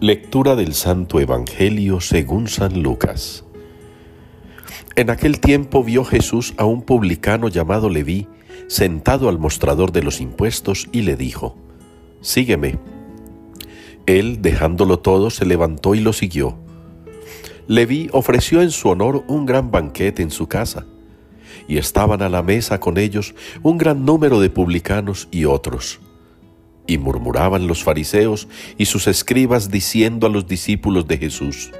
Lectura del Santo Evangelio según San Lucas. En aquel tiempo vio Jesús a un publicano llamado Leví sentado al mostrador de los impuestos y le dijo, Sígueme. Él, dejándolo todo, se levantó y lo siguió. Leví ofreció en su honor un gran banquete en su casa, y estaban a la mesa con ellos un gran número de publicanos y otros y murmuraban los fariseos y sus escribas diciendo a los discípulos de Jesús,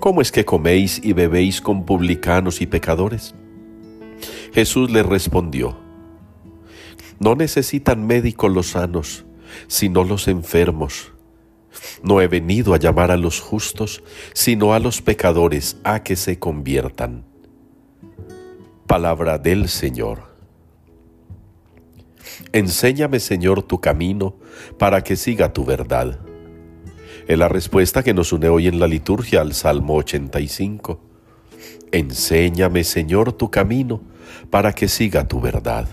¿Cómo es que coméis y bebéis con publicanos y pecadores? Jesús les respondió, No necesitan médicos los sanos, sino los enfermos. No he venido a llamar a los justos, sino a los pecadores a que se conviertan. Palabra del Señor. Enséñame, Señor, tu camino para que siga tu verdad. Es la respuesta que nos une hoy en la liturgia al Salmo 85. Enséñame, Señor, tu camino para que siga tu verdad.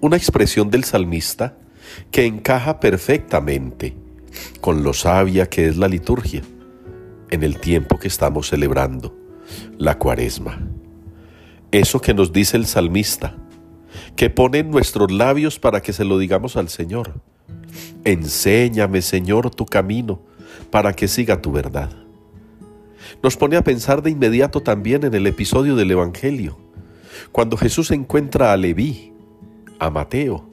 Una expresión del salmista que encaja perfectamente con lo sabia que es la liturgia en el tiempo que estamos celebrando, la cuaresma. Eso que nos dice el salmista, que pone en nuestros labios para que se lo digamos al Señor. Enséñame, Señor, tu camino para que siga tu verdad. Nos pone a pensar de inmediato también en el episodio del Evangelio, cuando Jesús encuentra a Leví, a Mateo,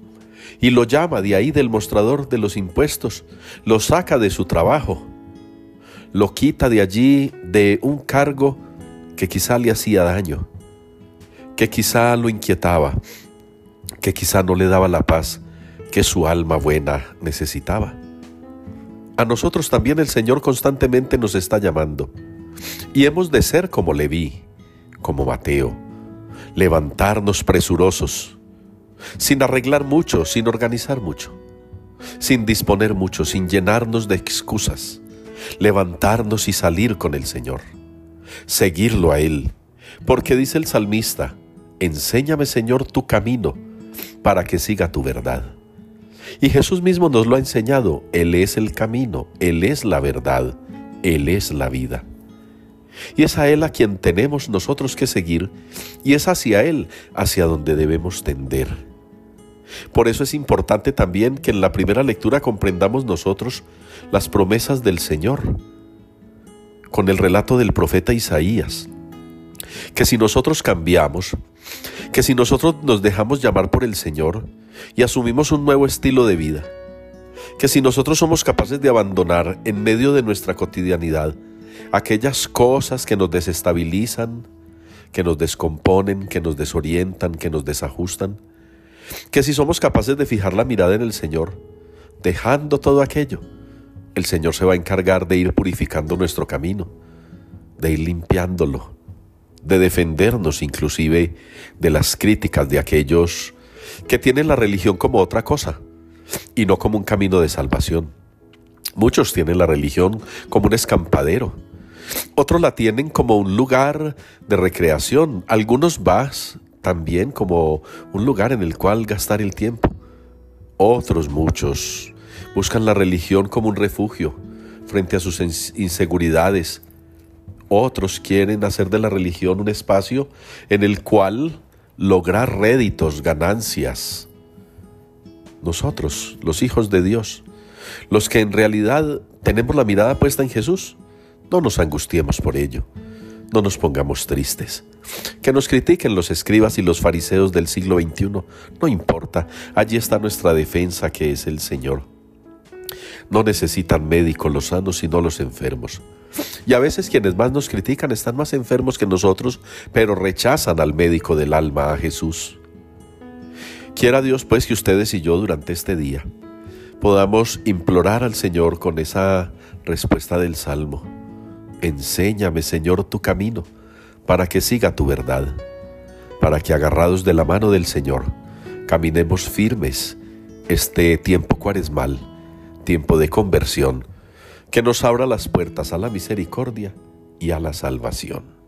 y lo llama de ahí del mostrador de los impuestos, lo saca de su trabajo, lo quita de allí de un cargo que quizá le hacía daño, que quizá lo inquietaba, que quizá no le daba la paz que su alma buena necesitaba. A nosotros también el Señor constantemente nos está llamando y hemos de ser como Leví, como Mateo, levantarnos presurosos, sin arreglar mucho, sin organizar mucho, sin disponer mucho, sin llenarnos de excusas, levantarnos y salir con el Señor, seguirlo a Él, porque dice el salmista, enséñame Señor tu camino, para que siga tu verdad. Y Jesús mismo nos lo ha enseñado. Él es el camino, Él es la verdad, Él es la vida. Y es a Él a quien tenemos nosotros que seguir y es hacia Él hacia donde debemos tender. Por eso es importante también que en la primera lectura comprendamos nosotros las promesas del Señor con el relato del profeta Isaías, que si nosotros cambiamos, que si nosotros nos dejamos llamar por el Señor y asumimos un nuevo estilo de vida, que si nosotros somos capaces de abandonar en medio de nuestra cotidianidad aquellas cosas que nos desestabilizan, que nos descomponen, que nos desorientan, que nos desajustan, que si somos capaces de fijar la mirada en el Señor, dejando todo aquello, el Señor se va a encargar de ir purificando nuestro camino, de ir limpiándolo, de defendernos inclusive de las críticas de aquellos que tienen la religión como otra cosa y no como un camino de salvación. Muchos tienen la religión como un escampadero, otros la tienen como un lugar de recreación, algunos vas también como un lugar en el cual gastar el tiempo. Otros muchos buscan la religión como un refugio frente a sus inseguridades, otros quieren hacer de la religión un espacio en el cual lograr réditos, ganancias. Nosotros, los hijos de Dios, los que en realidad tenemos la mirada puesta en Jesús, no nos angustiemos por ello, no nos pongamos tristes. Que nos critiquen los escribas y los fariseos del siglo XXI, no importa, allí está nuestra defensa que es el Señor. No necesitan médicos los sanos, sino los enfermos. Y a veces quienes más nos critican están más enfermos que nosotros, pero rechazan al médico del alma, a Jesús. Quiera Dios pues que ustedes y yo durante este día podamos implorar al Señor con esa respuesta del Salmo. Enséñame, Señor, tu camino, para que siga tu verdad, para que agarrados de la mano del Señor, caminemos firmes este tiempo cuaresmal, tiempo de conversión, que nos abra las puertas a la misericordia y a la salvación.